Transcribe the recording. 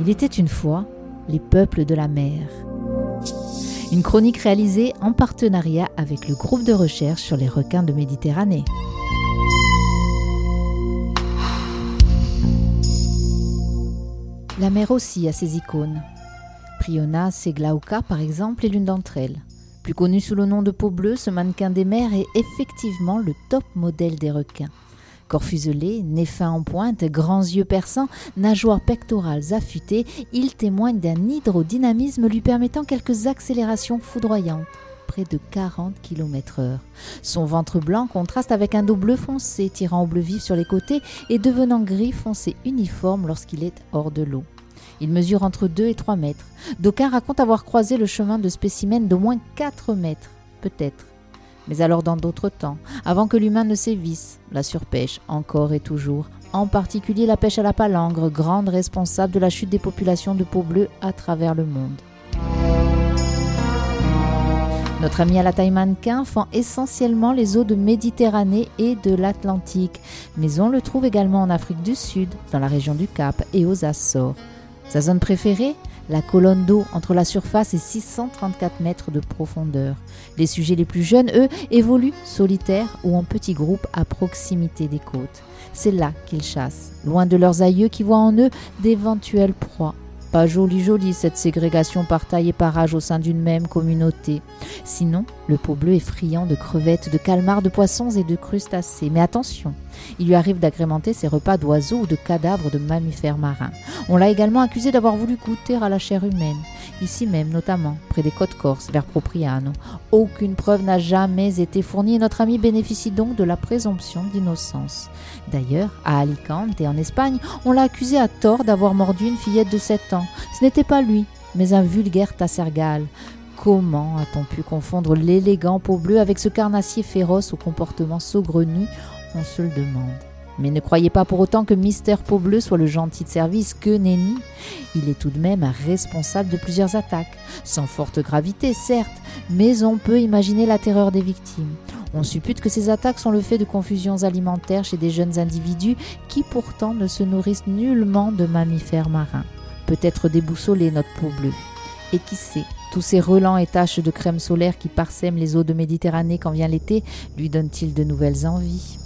Il était une fois les peuples de la mer. Une chronique réalisée en partenariat avec le groupe de recherche sur les requins de Méditerranée. La mer aussi a ses icônes. Priona Seglauka, par exemple, est l'une d'entre elles. Plus connu sous le nom de peau bleue, ce mannequin des mers est effectivement le top modèle des requins. Corps fuselé, nez fin en pointe, grands yeux perçants, nageoires pectorales affûtées, il témoigne d'un hydrodynamisme lui permettant quelques accélérations foudroyantes, près de 40 km/h. Son ventre blanc contraste avec un dos bleu foncé tirant au bleu vif sur les côtés et devenant gris foncé uniforme lorsqu'il est hors de l'eau. Il mesure entre 2 et 3 mètres. D'aucuns racontent avoir croisé le chemin de spécimens d'au moins 4 mètres, peut-être mais alors dans d'autres temps, avant que l'humain ne sévisse, la surpêche encore et toujours, en particulier la pêche à la palangre, grande responsable de la chute des populations de peau bleue à travers le monde. Notre ami à la taille mannequin fend essentiellement les eaux de Méditerranée et de l'Atlantique, mais on le trouve également en Afrique du Sud, dans la région du Cap et aux Açores. Sa zone préférée la colonne d'eau entre la surface et 634 mètres de profondeur. Les sujets les plus jeunes, eux, évoluent solitaires ou en petits groupes à proximité des côtes. C'est là qu'ils chassent, loin de leurs aïeux qui voient en eux d'éventuelles proies. Pas jolie jolie cette ségrégation par taille et par âge au sein d'une même communauté. Sinon, le pot bleu est friand de crevettes, de calmars, de poissons et de crustacés. Mais attention, il lui arrive d'agrémenter ses repas d'oiseaux ou de cadavres de mammifères marins. On l'a également accusé d'avoir voulu goûter à la chair humaine, ici même notamment, près des côtes corses, vers Propriano. Aucune preuve n'a jamais été fournie et notre ami bénéficie donc de la présomption d'innocence. D'ailleurs, à Alicante et en Espagne, on l'a accusé à tort d'avoir mordu une fillette de 7 ans. Ce n'était pas lui, mais un vulgaire tassergale. Comment a-t-on pu confondre l'élégant peau bleue avec ce carnassier féroce au comportement saugrenu on se le demande. Mais ne croyez pas pour autant que Mister Peau Bleu soit le gentil de service que nenni. Il est tout de même responsable de plusieurs attaques, sans forte gravité certes, mais on peut imaginer la terreur des victimes. On suppute que ces attaques sont le fait de confusions alimentaires chez des jeunes individus qui pourtant ne se nourrissent nullement de mammifères marins. Peut-être déboussoler notre peau bleue. Et qui sait, tous ces relents et taches de crème solaire qui parsèment les eaux de Méditerranée quand vient l'été lui donnent-ils de nouvelles envies?